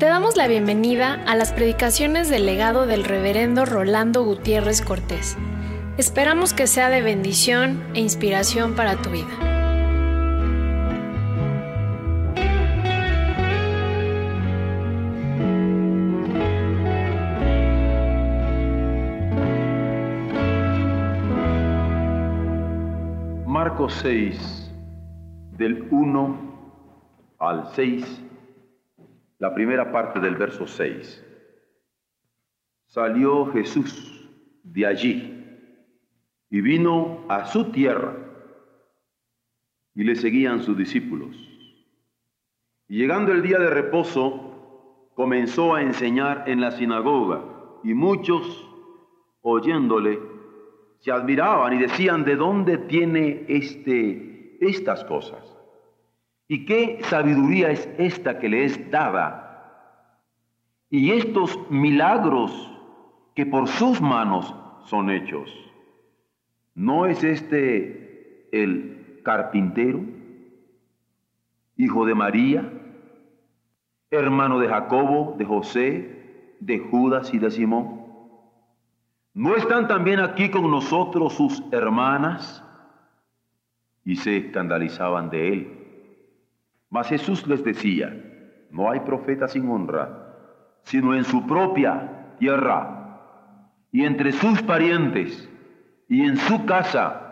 Te damos la bienvenida a las predicaciones del legado del reverendo Rolando Gutiérrez Cortés. Esperamos que sea de bendición e inspiración para tu vida. Marcos 6, del 1 al 6, la primera parte del verso 6. Salió Jesús de allí y vino a su tierra y le seguían sus discípulos. Y llegando el día de reposo, comenzó a enseñar en la sinagoga y muchos, oyéndole, se admiraban y decían, ¿de dónde tiene este, estas cosas? ¿Y qué sabiduría es esta que le es dada? Y estos milagros que por sus manos son hechos. ¿No es este el carpintero, hijo de María, hermano de Jacobo, de José, de Judas y de Simón? ¿No están también aquí con nosotros sus hermanas? Y se escandalizaban de él. Mas Jesús les decía, no hay profeta sin honra, sino en su propia tierra y entre sus parientes y en su casa,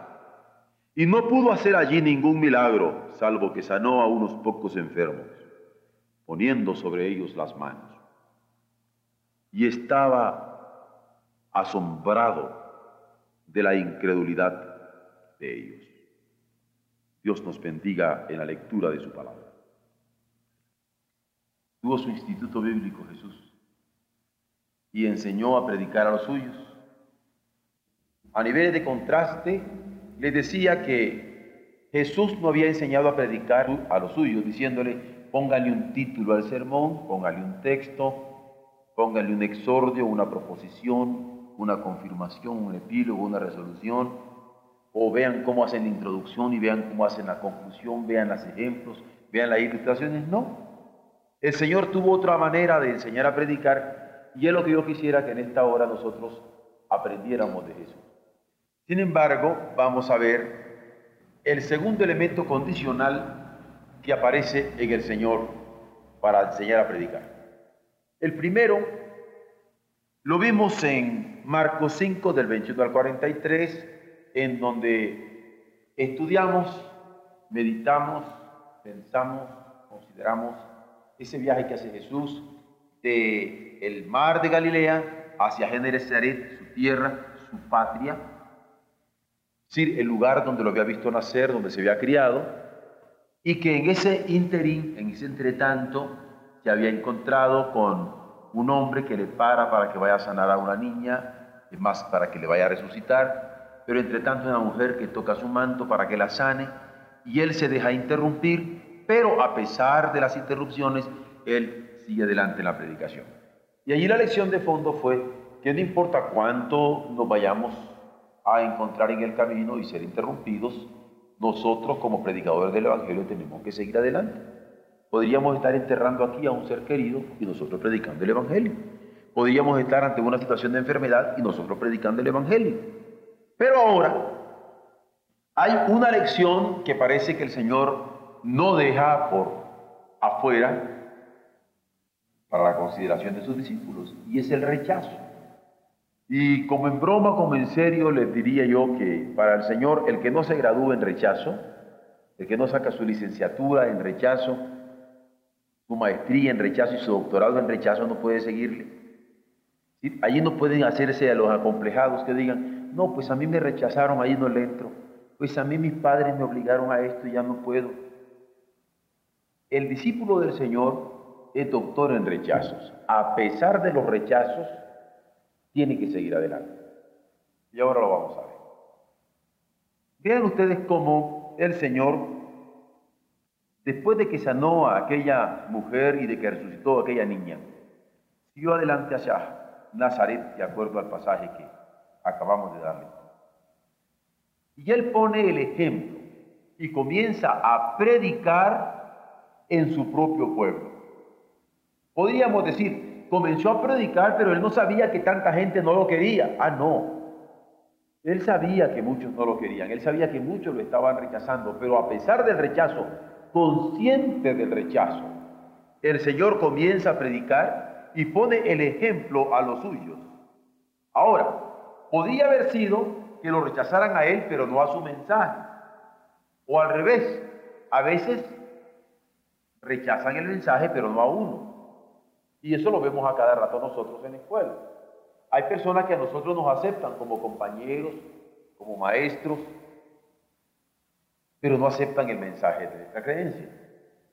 y no pudo hacer allí ningún milagro, salvo que sanó a unos pocos enfermos, poniendo sobre ellos las manos. Y estaba asombrado de la incredulidad de ellos. Dios nos bendiga en la lectura de su palabra. Tuvo su instituto bíblico Jesús y enseñó a predicar a los suyos a nivel de contraste, les decía que Jesús no había enseñado a predicar a los suyos, diciéndole, póngale un título al sermón, póngale un texto, póngale un exordio, una proposición, una confirmación, un epílogo, una resolución, o vean cómo hacen la introducción y vean cómo hacen la conclusión, vean los ejemplos, vean las ilustraciones. No. El Señor tuvo otra manera de enseñar a predicar y es lo que yo quisiera que en esta hora nosotros aprendiéramos de Jesús. Sin embargo, vamos a ver el segundo elemento condicional que aparece en el Señor para enseñar a predicar. El primero lo vimos en Marcos 5 del 21 al 43, en donde estudiamos, meditamos, pensamos, consideramos ese viaje que hace Jesús de el mar de Galilea hacia Genesaret, su tierra, su patria, decir, el lugar donde lo había visto nacer, donde se había criado, y que en ese interín, en ese entretanto, se había encontrado con un hombre que le para para que vaya a sanar a una niña, es más, para que le vaya a resucitar, pero entre tanto una mujer que toca su manto para que la sane, y él se deja interrumpir, pero a pesar de las interrupciones, él sigue adelante en la predicación. Y allí la lección de fondo fue que no importa cuánto nos vayamos a encontrar en el camino y ser interrumpidos, nosotros como predicadores del Evangelio tenemos que seguir adelante. Podríamos estar enterrando aquí a un ser querido y nosotros predicando el Evangelio. Podríamos estar ante una situación de enfermedad y nosotros predicando el Evangelio. Pero ahora hay una lección que parece que el Señor no deja por afuera para la consideración de sus discípulos y es el rechazo. Y como en broma, como en serio, les diría yo que para el Señor, el que no se gradúa en rechazo, el que no saca su licenciatura en rechazo, su maestría en rechazo y su doctorado en rechazo, no puede seguirle. Allí no pueden hacerse a los acomplejados que digan, no, pues a mí me rechazaron, ahí no le entro. Pues a mí mis padres me obligaron a esto y ya no puedo. El discípulo del Señor es doctor en rechazos. A pesar de los rechazos, tiene que seguir adelante. Y ahora lo vamos a ver. Vean ustedes cómo el Señor, después de que sanó a aquella mujer y de que resucitó a aquella niña, siguió adelante hacia Nazaret, de acuerdo al pasaje que acabamos de darle. Y él pone el ejemplo y comienza a predicar en su propio pueblo. Podríamos decir, comenzó a predicar, pero él no sabía que tanta gente no lo quería. Ah, no. Él sabía que muchos no lo querían, él sabía que muchos lo estaban rechazando, pero a pesar del rechazo, consciente del rechazo, el Señor comienza a predicar y pone el ejemplo a los suyos. Ahora, podría haber sido que lo rechazaran a él, pero no a su mensaje. O al revés, a veces rechazan el mensaje, pero no a uno. Y eso lo vemos a cada rato nosotros en la escuela. Hay personas que a nosotros nos aceptan como compañeros, como maestros, pero no aceptan el mensaje de nuestra creencia.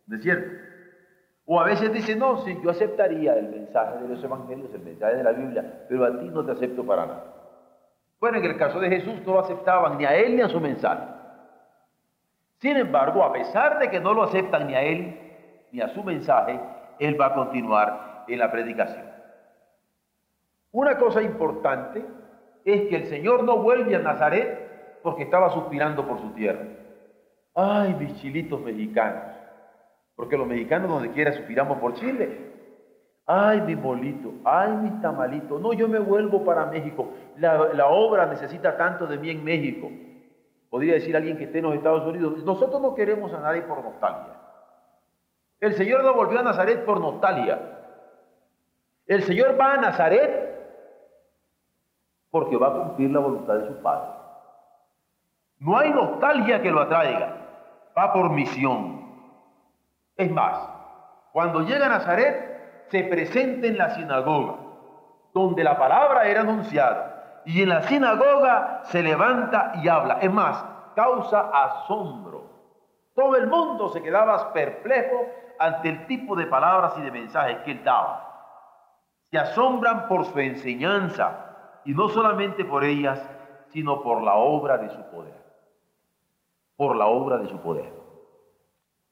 ¿No es cierto? O a veces dicen, no, sí, yo aceptaría el mensaje de los evangelios, el mensaje de la Biblia, pero a ti no te acepto para nada. Bueno, en el caso de Jesús no lo aceptaban ni a él ni a su mensaje. Sin embargo, a pesar de que no lo aceptan ni a él ni a su mensaje, él va a continuar en la predicación. Una cosa importante es que el Señor no vuelve a Nazaret porque estaba suspirando por su tierra. Ay, mis chilitos mexicanos, porque los mexicanos donde quiera suspiramos por Chile. Ay, mi bolito, ay, mi tamalito. No, yo me vuelvo para México. La, la obra necesita tanto de mí en México. Podría decir alguien que esté en los Estados Unidos. Nosotros no queremos a nadie por nostalgia. El Señor no volvió a Nazaret por nostalgia. El Señor va a Nazaret porque va a cumplir la voluntad de su Padre. No hay nostalgia que lo atraiga, va por misión. Es más, cuando llega a Nazaret, se presenta en la sinagoga, donde la palabra era anunciada, y en la sinagoga se levanta y habla. Es más, causa asombro. Todo el mundo se quedaba perplejo ante el tipo de palabras y de mensajes que él daba. Se asombran por su enseñanza, y no solamente por ellas, sino por la obra de su poder. Por la obra de su poder.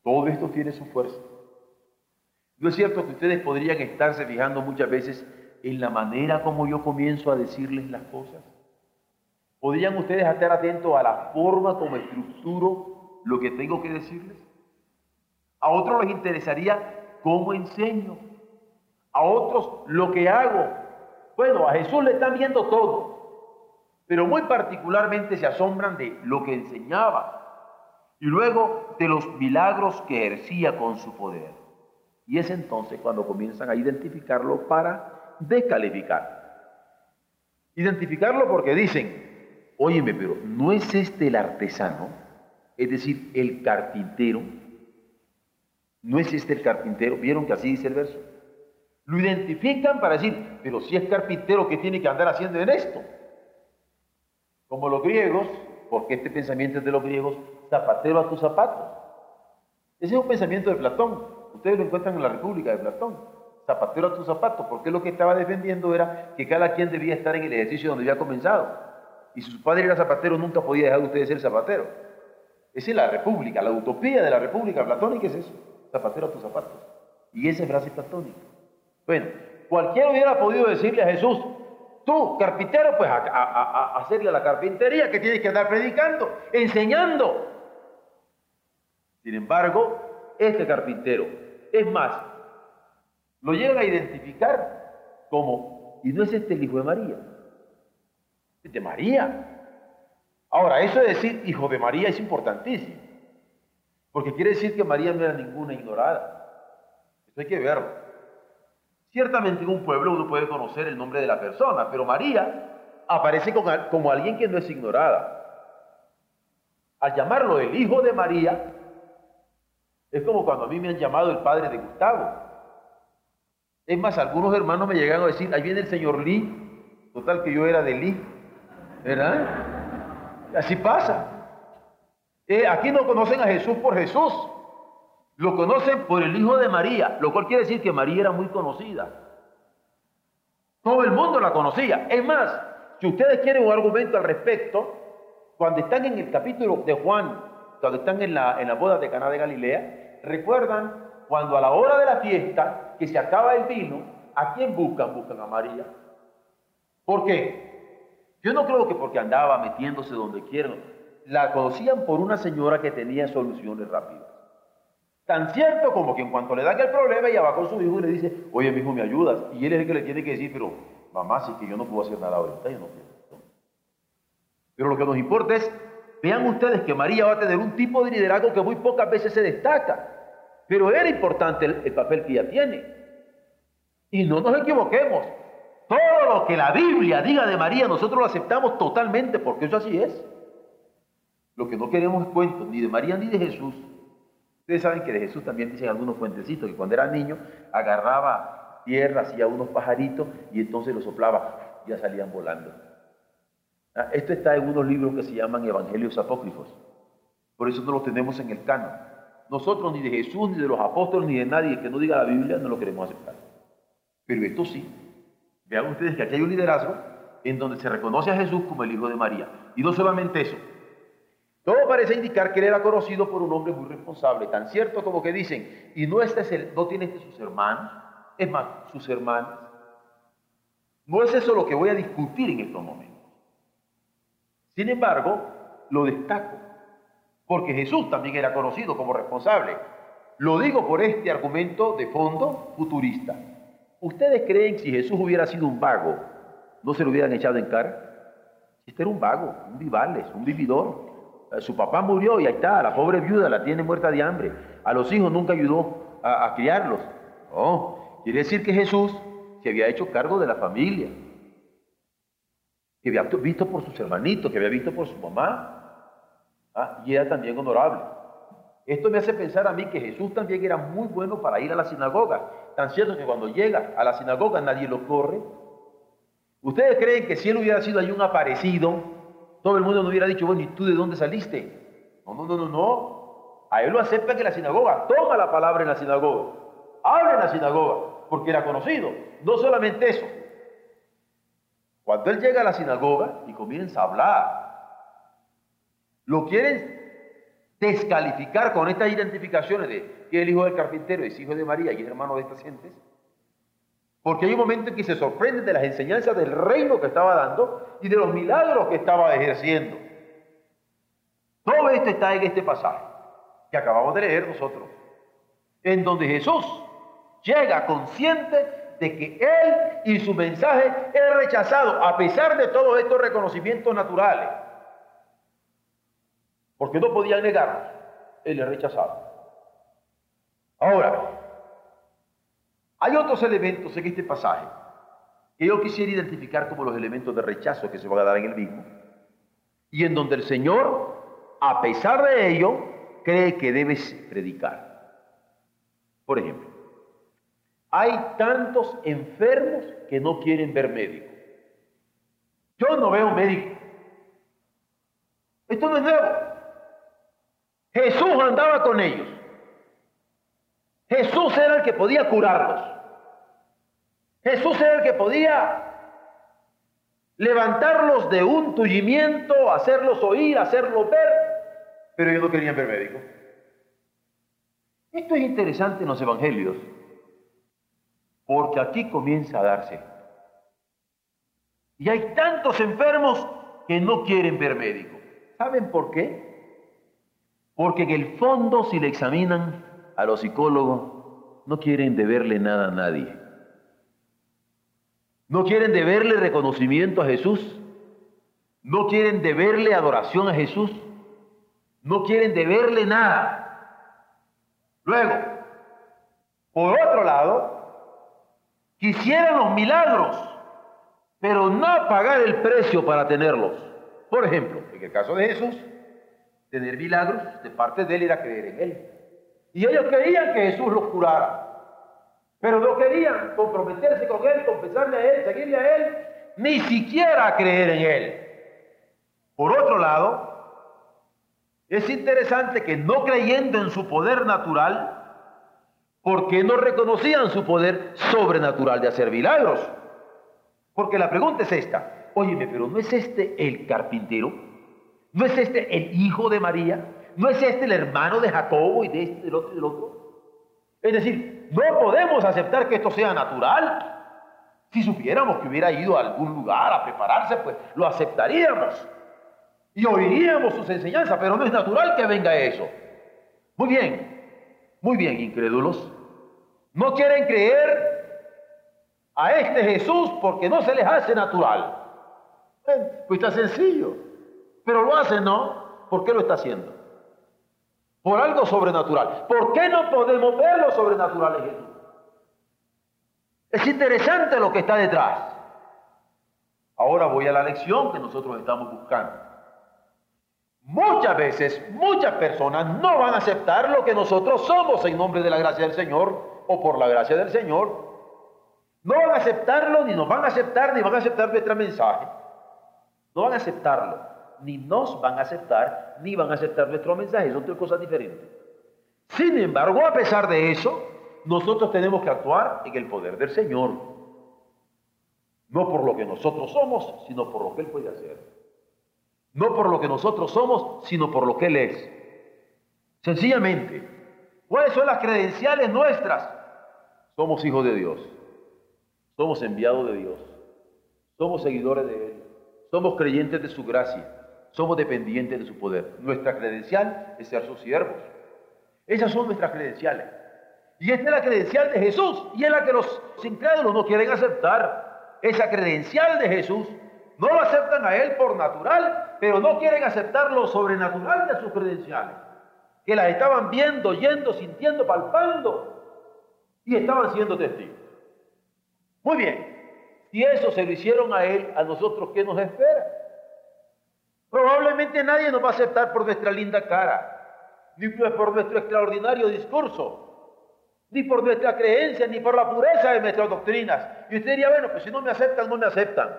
Todo esto tiene su fuerza. ¿No es cierto que ustedes podrían estarse fijando muchas veces en la manera como yo comienzo a decirles las cosas? ¿Podrían ustedes estar atentos a la forma como estructuro lo que tengo que decirles? A otros les interesaría cómo enseño. A otros lo que hago. Bueno, a Jesús le están viendo todo. Pero muy particularmente se asombran de lo que enseñaba. Y luego de los milagros que ejercía con su poder. Y es entonces cuando comienzan a identificarlo para descalificar. Identificarlo porque dicen, óyeme, pero ¿no es este el artesano? Es decir, el carpintero. ¿No es este el carpintero? ¿Vieron que así dice el verso? Lo identifican para decir, pero si es carpintero, ¿qué tiene que andar haciendo en esto? Como los griegos, porque este pensamiento es de los griegos, zapatero a tus zapatos. Ese es un pensamiento de Platón. Ustedes lo encuentran en la República de Platón. Zapatero a tus zapatos, porque lo que estaba defendiendo era que cada quien debía estar en el ejercicio donde había comenzado. Y si su padre era zapatero, nunca podía dejar de ustedes ser zapatero. Esa es la República, la utopía de la República platónica es eso. Zapatero a tus zapatos. Y esa frase platónica. Bueno, cualquiera hubiera podido decirle a Jesús, tú, carpintero, pues a, a, hacerle a la carpintería que tienes que andar predicando, enseñando. Sin embargo, este carpintero, es más, lo llegan a identificar como, y no es este el hijo de María, es de María. Ahora, eso de decir hijo de María es importantísimo, porque quiere decir que María no era ninguna ignorada. Eso hay que verlo. Ciertamente en un pueblo uno puede conocer el nombre de la persona, pero María aparece como, alguien que no es ignorada. Al llamarlo el hijo de María, es como cuando a mí me han llamado el padre de Gustavo. Es más, algunos hermanos me llegan a decir, ahí viene el señor Lee, total que yo era de Lee, ¿verdad? Así pasa. Eh, aquí no conocen a Jesús por Jesús, lo conocen por el hijo de María, lo cual quiere decir que María era muy conocida. Todo el mundo la conocía. Es más, si ustedes quieren un argumento al respecto, cuando están en el capítulo de Juan, cuando están en la, en la boda de Caná de Galilea, recuerdan cuando a la hora de la fiesta, que se acaba el vino, ¿a quién buscan? Buscan a María. ¿Por qué? Yo no creo que porque andaba metiéndose donde quieran. La conocían por una señora que tenía soluciones rápidas. Tan cierto como que en cuanto le dan el problema, ella va con su hijo y le dice, oye, mi hijo, ¿me ayudas? Y él es el que le tiene que decir, pero mamá, si que yo no puedo hacer nada ahorita, yo no puedo. Pero lo que nos importa es, vean ustedes que María va a tener un tipo de liderazgo que muy pocas veces se destaca. Pero era importante el, el papel que ella tiene. Y no nos equivoquemos. Todo lo que la Biblia diga de María, nosotros lo aceptamos totalmente, porque eso así es. Lo que no queremos es cuentos ni de María ni de Jesús. Ustedes saben que de Jesús también dicen algunos fuentecitos que cuando era niño agarraba tierra, hacía unos pajaritos y entonces los soplaba, ya salían volando. Ah, esto está en unos libros que se llaman Evangelios Apócrifos. Por eso no los tenemos en el canon. Nosotros ni de Jesús, ni de los apóstoles, ni de nadie que no diga la Biblia, no lo queremos aceptar. Pero esto sí. Vean ustedes que aquí hay un liderazgo en donde se reconoce a Jesús como el Hijo de María. Y no solamente eso, parece indicar que él era conocido por un hombre muy responsable, tan cierto como que dicen, y no, este es el, no tiene este sus hermanos, es más, sus hermanos. No es eso lo que voy a discutir en estos momentos. Sin embargo, lo destaco, porque Jesús también era conocido como responsable. Lo digo por este argumento de fondo futurista. ¿Ustedes creen que si Jesús hubiera sido un vago, no se lo hubieran echado en cara? Este era un vago, un vivales, un vividor. Eh, su papá murió y ahí está, la pobre viuda la tiene muerta de hambre. A los hijos nunca ayudó a, criarlos. No, quiere decir que Jesús se había hecho cargo de la familia, que había visto por sus hermanitos, que había visto por su mamá, ¿ah? y era también honorable. Esto me hace pensar a mí que Jesús también era muy bueno para ir a la sinagoga. Tan cierto que cuando llega a la sinagoga nadie lo corre. ¿Ustedes creen que si él hubiera sido ahí un aparecido, todo el mundo no hubiera dicho, bueno, ¿y tú de dónde saliste? No, no, no, no, no. A él lo acepta que la sinagoga, toma la palabra en la sinagoga, habla en la sinagoga, porque era conocido. No solamente eso. Cuando él llega a la sinagoga y comienza a hablar, lo quieren descalificar con estas identificaciones de que el hijo del carpintero, es hijo de María y es hermano de estas gentes. Porque hay un momento en que se sorprenden de las enseñanzas del reino que estaba dando y de los milagros que estaba ejerciendo. Todo esto está en este pasaje que acabamos de leer nosotros, en donde Jesús llega consciente de que Él y su mensaje es rechazado a pesar de todos estos reconocimientos naturales. Porque no podían negarlos. Él es rechazado. Ahora, hay otros elementos en este pasaje que yo quisiera identificar como los elementos de rechazo que se van a dar en el mismo, y en donde el Señor, a pesar de ello, cree que debes predicar. Por ejemplo, hay tantos enfermos que no quieren ver médico. Yo no veo médico. Esto no es nuevo. Jesús andaba con ellos. Jesús era el que podía curarlos. Jesús era el que podía levantarlos de un tullimiento, hacerlos oír, hacerlos ver, pero ellos no querían ver médico. Esto es interesante en los evangelios, porque aquí comienza a darse. Y hay tantos enfermos que no quieren ver médico. ¿Saben por qué? Porque en el fondo, si le examinan a los psicólogos, no quieren deberle nada a nadie. No quieren deberle reconocimiento a Jesús. No quieren deberle adoración a Jesús. No quieren deberle nada. Luego, por otro lado, quisieran los milagros, pero no pagar el precio para tenerlos. Por ejemplo, en el caso de Jesús, tener milagros de parte de él era creer en él. Y ellos querían que Jesús los curara. Pero no querían comprometerse con Él, confesarle a Él, seguirle a Él, ni siquiera creer en Él. Por otro lado, es interesante que no creyendo en su poder natural, porque no reconocían su poder sobrenatural de hacer milagros. Porque la pregunta es esta, óyeme, pero ¿no es este el carpintero? ¿No es este el hijo de María? ¿No es este el hermano de Jacobo y de este, del otro y del otro? Es decir, no podemos aceptar que esto sea natural. Si supiéramos que hubiera ido a algún lugar a prepararse, pues lo aceptaríamos y oiríamos sus enseñanzas, pero no es natural que venga eso. Muy bien, Muy bien, incrédulos. No quieren creer a este Jesús porque no se les hace natural. Pues está sencillo. Pero lo hace, ¿no? ¿Por qué lo está haciendo? Por algo sobrenatural. ¿Por qué no podemos ver lo sobrenatural en Jesús? Es interesante lo que está detrás. Ahora voy a la lección que nosotros estamos buscando. Muchas veces, muchas personas no van a aceptar lo que nosotros somos en nombre de la gracia del Señor o por la gracia del Señor. No van a aceptarlo, ni nos van a aceptar, ni van a aceptar nuestro mensaje. No van a aceptarlo, ni nos van a aceptar, ni van a aceptar nuestro mensaje. Son tres cosas diferentes. Sin embargo, a pesar de eso, nosotros tenemos que actuar en el poder del Señor. No por lo que nosotros somos, sino por lo que Él puede hacer. No por lo que nosotros somos, sino por lo que Él es. Sencillamente, ¿cuáles son las credenciales nuestras? Somos hijos de Dios. Somos enviados de Dios. Somos seguidores de Él. Somos creyentes de su gracia. Somos dependientes de su poder. Nuestra credencial es ser sus siervos. Esas son nuestras credenciales. Y esta es la credencial de Jesús. Y es la que los incrédulos no quieren aceptar. Esa credencial de Jesús. No lo aceptan a Él por natural, pero no quieren aceptar lo sobrenatural de sus credenciales. Que las estaban viendo, oyendo, sintiendo, palpando. Y estaban siendo testigos. Muy bien. Si eso se lo hicieron a Él, a nosotros, ¿qué nos espera? Nadie nos va a aceptar por nuestra linda cara, ni por nuestro extraordinario discurso, ni por nuestra creencia, ni por la pureza de nuestras doctrinas. Y usted diría, bueno, pues si no me aceptan, no me aceptan.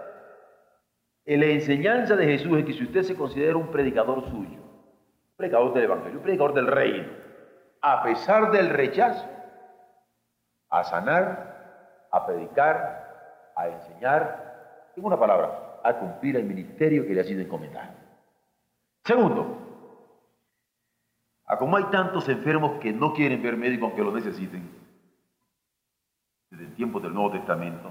La enseñanza de Jesús es que si usted se considera un predicador suyo, un predicador del Evangelio, un predicador del reino, a pesar del rechazo, a sanar, a predicar, a enseñar, en una palabra, a cumplir el ministerio que le ha sido encomendado. Segundo, a como hay tantos enfermos que no quieren ver médicos aunque lo necesiten, desde el tiempo del Nuevo Testamento,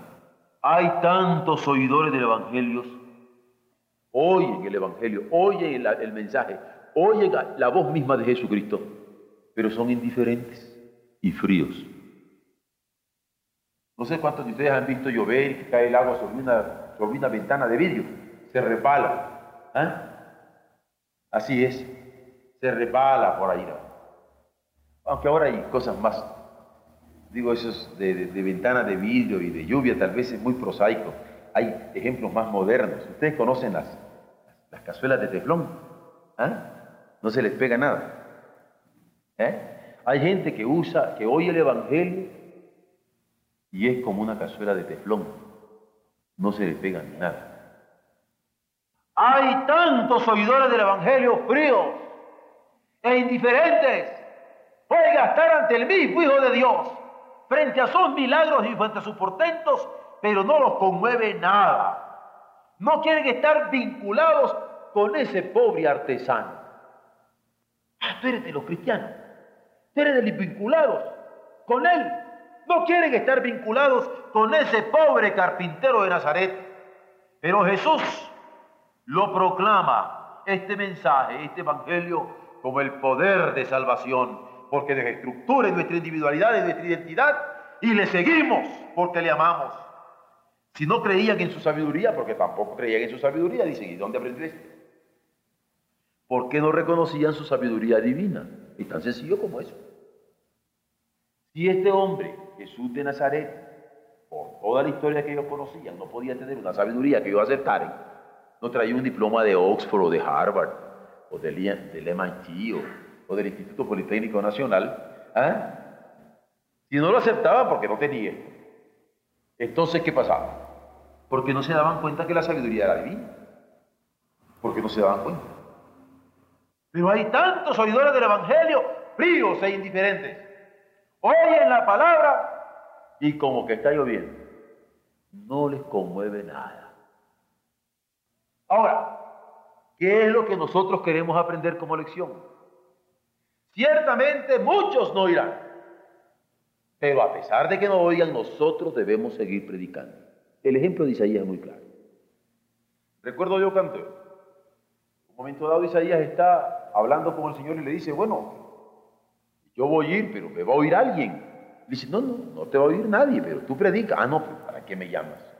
hay tantos oidores del Evangelio, oyen el Evangelio, oyen el, mensaje, oyen la voz misma de Jesucristo, pero son indiferentes y fríos. No sé cuántos de ustedes han visto llover y que cae el agua sobre una, sobre una ventana de vidrio. Se repala. ¿Ah? Así es. Se repala por ahí. Aunque ahora hay cosas más. Digo, esos de, de, de ventana de vidrio y de lluvia, tal vez es muy prosaico. Hay ejemplos más modernos. Ustedes conocen las, las cazuelas de teflón. ¿Ah? No se les pega nada. ¿Eh? Hay gente que usa, que oye el Evangelio y es como una cazuela de teflón. No se le pega nada. Hay tantos oidores del Evangelio fríos e indiferentes. Oiga, estar ante el mismo Hijo de Dios, frente a sus milagros y frente a sus portentos, pero no los conmueve nada. No quieren estar vinculados con ese pobre artesano. Ah, tú eres de los cristianos. Tú eres de los vinculados con él. No quieren estar vinculados con ese pobre carpintero de Nazaret. Pero Jesús lo proclama, este mensaje, este evangelio, como el poder de salvación, porque desestructura nuestra individualidad y nuestra identidad y le seguimos porque le amamos. Si no creían en su sabiduría, porque tampoco creían en su sabiduría, dicen, ¿y dónde aprendió esto? ¿Por qué no reconocían su sabiduría divina? Es tan sencillo como eso. Si este hombre, Jesús de Nazaret, por toda la historia que ellos conocían, no podía tener una sabiduría que ellos aceptaran, no traía un diploma de Oxford o de Harvard o del, del o, o, del Instituto Politécnico Nacional, ¿ah? si no lo aceptaban porque no tenía, entonces ¿qué pasaba? Porque no se daban cuenta que la sabiduría era divina, porque no se daban cuenta. Pero hay tantos oidores del Evangelio fríos e indiferentes oyen la palabra y como que está lloviendo, no les conmueve nada. Ahora, ¿qué es lo que nosotros queremos aprender como lección? Ciertamente muchos no irán, pero a pesar de que no oigan, nosotros debemos seguir predicando. El ejemplo de Isaías es muy claro. Recuerdo yo canté. Un momento dado Isaías está hablando con el Señor y le dice, bueno, yo voy a ir, pero me va a oír alguien. dice, no, no, no te va a oír nadie, pero tú predicas. Ah, no, ¿para qué me llamas?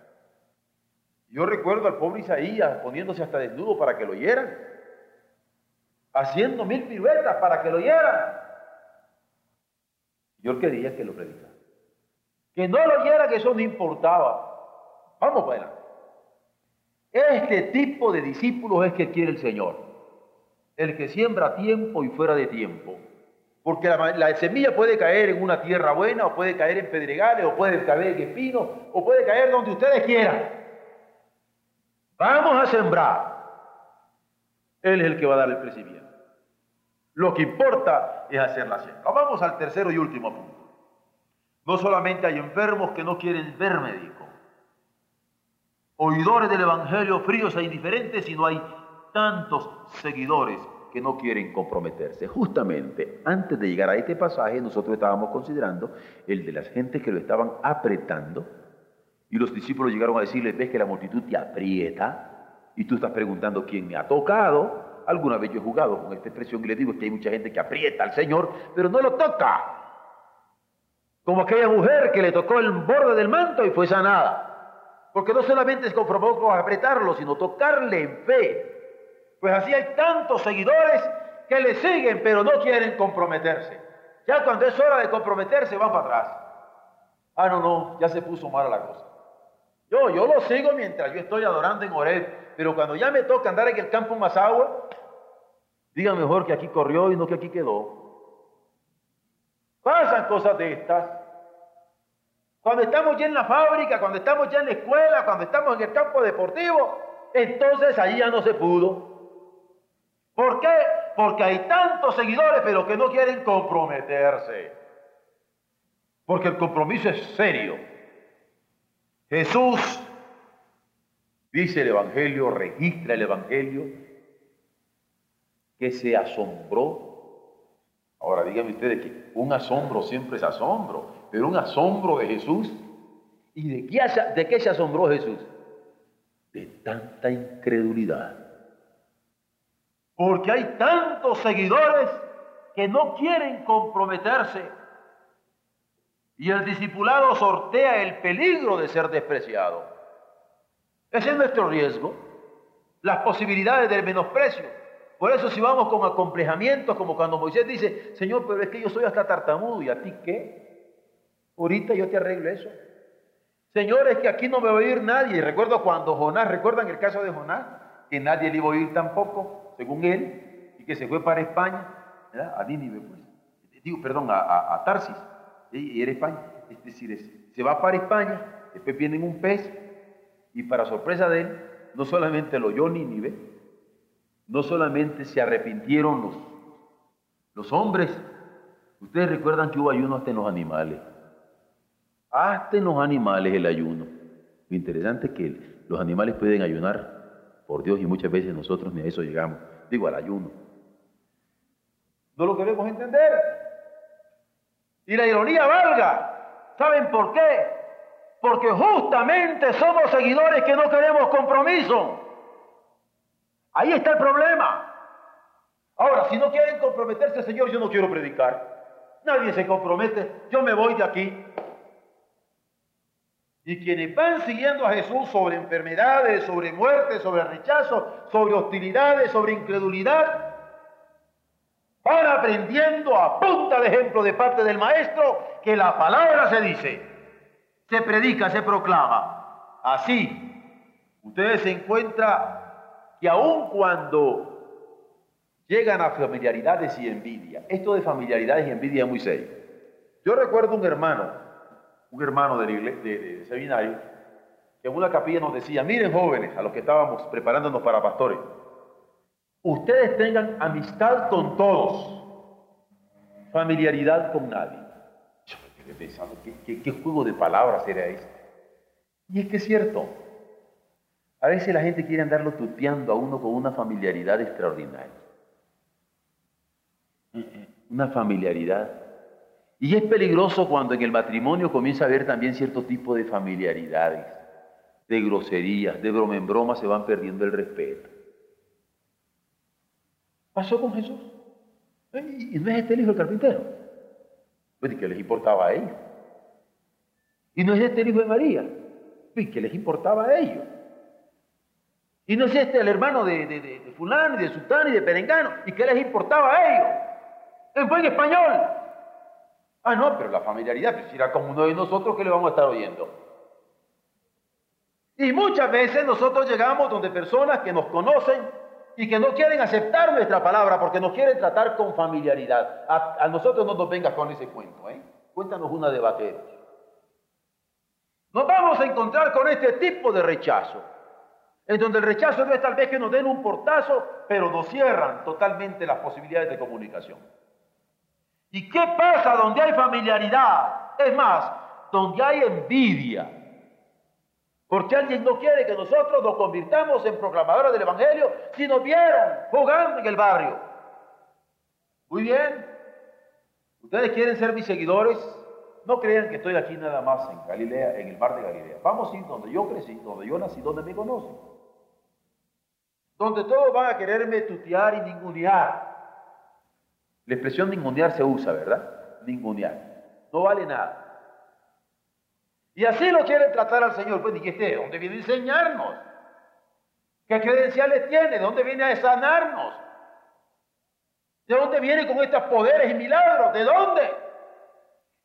Yo recuerdo al pobre Isaías poniéndose hasta desnudo para que lo oyeran, haciendo mil piruetas para que lo oyeran. Yo quería que lo predicara. Que no lo oyera, que eso no importaba. Vamos para adelante. Este tipo de discípulos es que quiere el Señor. El que siembra a tiempo y fuera de tiempo. Porque la, semilla puede caer en una tierra buena, o puede caer en pedregales, o puede caer en espinos, o puede caer donde ustedes quieran. Vamos a sembrar. Él es el que va a dar el crecimiento. Lo que importa es hacer la siembra. Vamos al tercero y último punto. No solamente hay enfermos que no quieren ver médico, oidores del Evangelio fríos e indiferentes, sino hay tantos seguidores que no quieren comprometerse. Justamente antes de llegar a este pasaje, nosotros estábamos considerando el de las gentes que lo estaban apretando y los discípulos llegaron a decirle, ves que la multitud te aprieta y tú estás preguntando quién me ha tocado. Alguna vez yo he jugado con esta expresión y le digo que hay mucha gente que aprieta al Señor, pero no lo toca. Como aquella mujer que le tocó el borde del manto y fue sanada. Porque no solamente se conformó con apretarlo, sino tocarle en fe. Pues así hay tantos seguidores que le siguen, pero no quieren comprometerse. Ya cuando es hora de comprometerse, van para atrás. Ah, no, no, ya se puso mala la cosa. Yo, yo lo sigo mientras yo estoy adorando en Oreb, pero cuando ya me toca andar en el campo más agua, diga mejor que aquí corrió y no que aquí quedó. Pasan cosas de estas. Cuando estamos ya en la fábrica, cuando estamos ya en la escuela, cuando estamos en el campo deportivo, entonces ahí ya no se pudo. ¿Por qué? Porque hay tantos seguidores, pero que no quieren comprometerse. Porque el compromiso es serio. Jesús, dice el Evangelio, registra el Evangelio, que se asombró Ahora díganme ustedes que un asombro siempre es asombro, pero un asombro de Jesús. ¿Y de qué, se asombró Jesús? De tanta incredulidad. Porque hay tantos seguidores que no quieren comprometerse. Y el discipulado sortea el peligro de ser despreciado. Ese es nuestro riesgo. Las posibilidades del menosprecio. Por eso si vamos con acomplejamientos, como cuando Moisés dice, Señor, pero es que yo soy hasta tartamudo, ¿y a ti qué? Ahorita yo te arreglo eso. Señor, es que aquí no me va a oír nadie. Recuerdo cuando Jonás, ¿recuerdan el caso de Jonás? Que nadie le iba a oír tampoco, según él, y que se fue para España, ¿verdad? a Nínive, pues. Digo, perdón, a, Tarsis, y era España. Es decir, se va para España, después viene un pez, y para sorpresa de él, no solamente lo oyó Nínive, no solamente se arrepintieron los, los hombres, ustedes recuerdan que hubo ayuno hasta en los animales. Hasta en los animales el ayuno. Lo interesante es que los animales pueden ayunar por Dios y muchas veces nosotros ni a eso llegamos. Digo, al ayuno. No lo queremos entender. Y la ironía valga. ¿Saben por qué? Porque justamente somos seguidores que no queremos compromiso. Ahí está el problema. Ahora, si no quieren comprometerse, Señor, yo no quiero predicar. Nadie se compromete, yo me voy de aquí. Y quienes van siguiendo a Jesús sobre enfermedades, sobre muerte, sobre rechazo, sobre hostilidades, sobre incredulidad, van aprendiendo a punta de ejemplo de parte del Maestro que la palabra se dice, se predica, se proclama. Así, ustedes se encuentran y aun cuando llegan a familiaridades y envidia, esto de familiaridades y envidia es muy serio. Yo recuerdo un hermano, un hermano de, de, seminario, que en una capilla nos decía, miren jóvenes, a los que estábamos preparándonos para pastores, ustedes tengan amistad con todos, familiaridad con nadie. Yo me quedé pensando, ¿qué, juego de palabras era este? Y es que es cierto, a veces la gente quiere andarlo tuteando a uno con una familiaridad extraordinaria. Una familiaridad. Y es peligroso cuando en el matrimonio comienza a haber también cierto tipo de familiaridades, de groserías, de broma en broma, se van perdiendo el respeto. Pasó con Jesús. ¿Y no es este el hijo del carpintero? Pues, ¿qué les importaba a ellos? Y no es este el hijo de María. Pues, ¿qué les importaba a ellos? Y no es este el hermano de, de, fulano y de sultán y de perengano. ¿Y qué les importaba a ellos? En buen español. Ah, no, pero la familiaridad, pues era como uno de nosotros que le vamos a estar oyendo. Y muchas veces nosotros llegamos donde personas que nos conocen y que no quieren aceptar nuestra palabra porque nos quieren tratar con familiaridad. A, nosotros no nos vengas con ese cuento, ¿eh? Cuéntanos una de vaqueros. Nos vamos a encontrar con este tipo de rechazo, en donde el rechazo no es tal vez que nos den un portazo, pero nos cierran totalmente las posibilidades de comunicación. ¿Y qué pasa donde hay familiaridad? Es más, donde hay envidia. Porque alguien no quiere que nosotros nos convirtamos en proclamadores del Evangelio si nos vieron jugando en el barrio. Muy bien. Ustedes quieren ser mis seguidores, no crean que estoy aquí nada más en Galilea, en el mar de Galilea. Vamos a ir donde yo crecí, donde yo nací, donde me conocen. Donde todos van a quererme tutear y ningunear. La expresión ningunear se usa, ¿verdad? Ningunear. No vale nada. Y así lo quieren tratar al Señor. Pues dijiste, ¿de dónde viene a enseñarnos? ¿Qué credenciales tiene? ¿De dónde viene a sanarnos? ¿De dónde viene con estos poderes y milagros? ¿De dónde?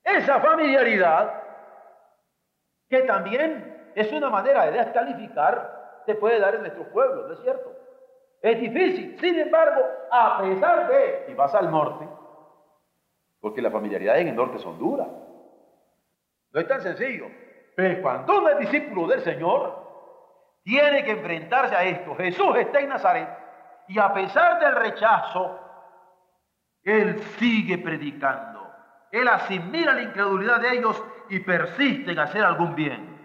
Esa familiaridad, que también es una manera de descalificar, se puede dar en nuestros pueblos, ¿no es cierto? Es difícil, sin embargo, a pesar de, y vas al norte, porque las familiaridades en el norte son duras, no es tan sencillo. Pero cuando uno es discípulo del Señor, tiene que enfrentarse a esto. Jesús está en Nazaret y a pesar del rechazo, Él sigue predicando. Él asimila la incredulidad de ellos y persiste en hacer algún bien.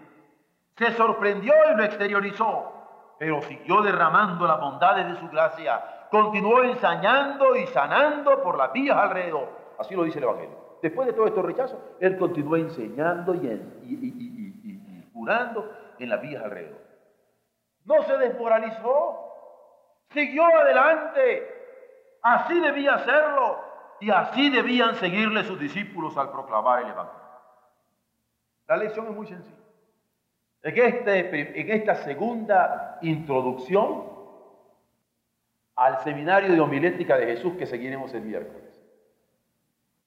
Se sorprendió y lo exteriorizó, pero siguió derramando las bondades de su gracia. Continuó ensañando y sanando por las vías alrededor. Así lo dice el Evangelio. Después de todo estos rechazos, él continuó enseñando y, curando en las vías alrededor. No se desmoralizó, siguió adelante. Así debía hacerlo y así debían seguirle sus discípulos al proclamar el Evangelio. La lección es muy sencilla. En, este, en esta segunda introducción al seminario de homilética de Jesús que seguiremos el miércoles.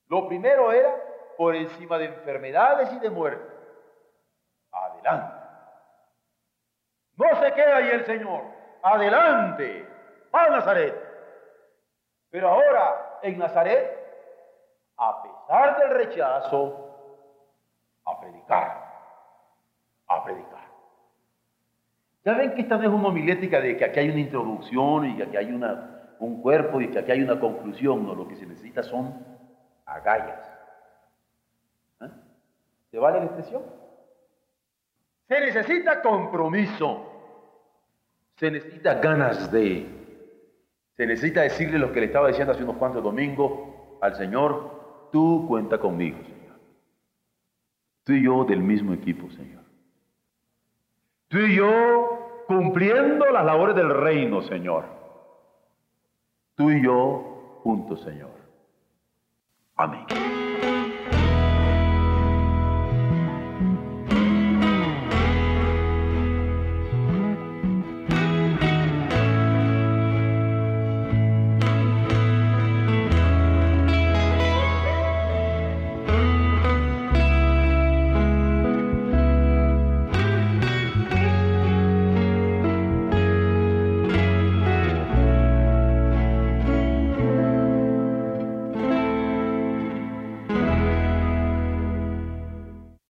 Lo primero era por encima de enfermedades y de muerte. Adelante. No se queda ahí el Señor. Adelante. A Nazaret. Pero ahora en Nazaret, a pesar del rechazo, a predicar. A predicar. Ya ven que esta no es una homilética de que aquí hay una introducción y que aquí hay un cuerpo y que aquí hay una conclusión. No, lo que se necesita son agallas. ¿Eh? ¿Se vale la expresión? Se necesita compromiso. Se necesita ganas de. Se necesita decirle lo que le estaba diciendo hace unos cuantos domingos al Señor. Tú cuenta conmigo, Señor. Tú y yo del mismo equipo, Señor. Tú y yo cumpliendo las labores del reino, Señor. Tú y yo juntos, Señor. Amém.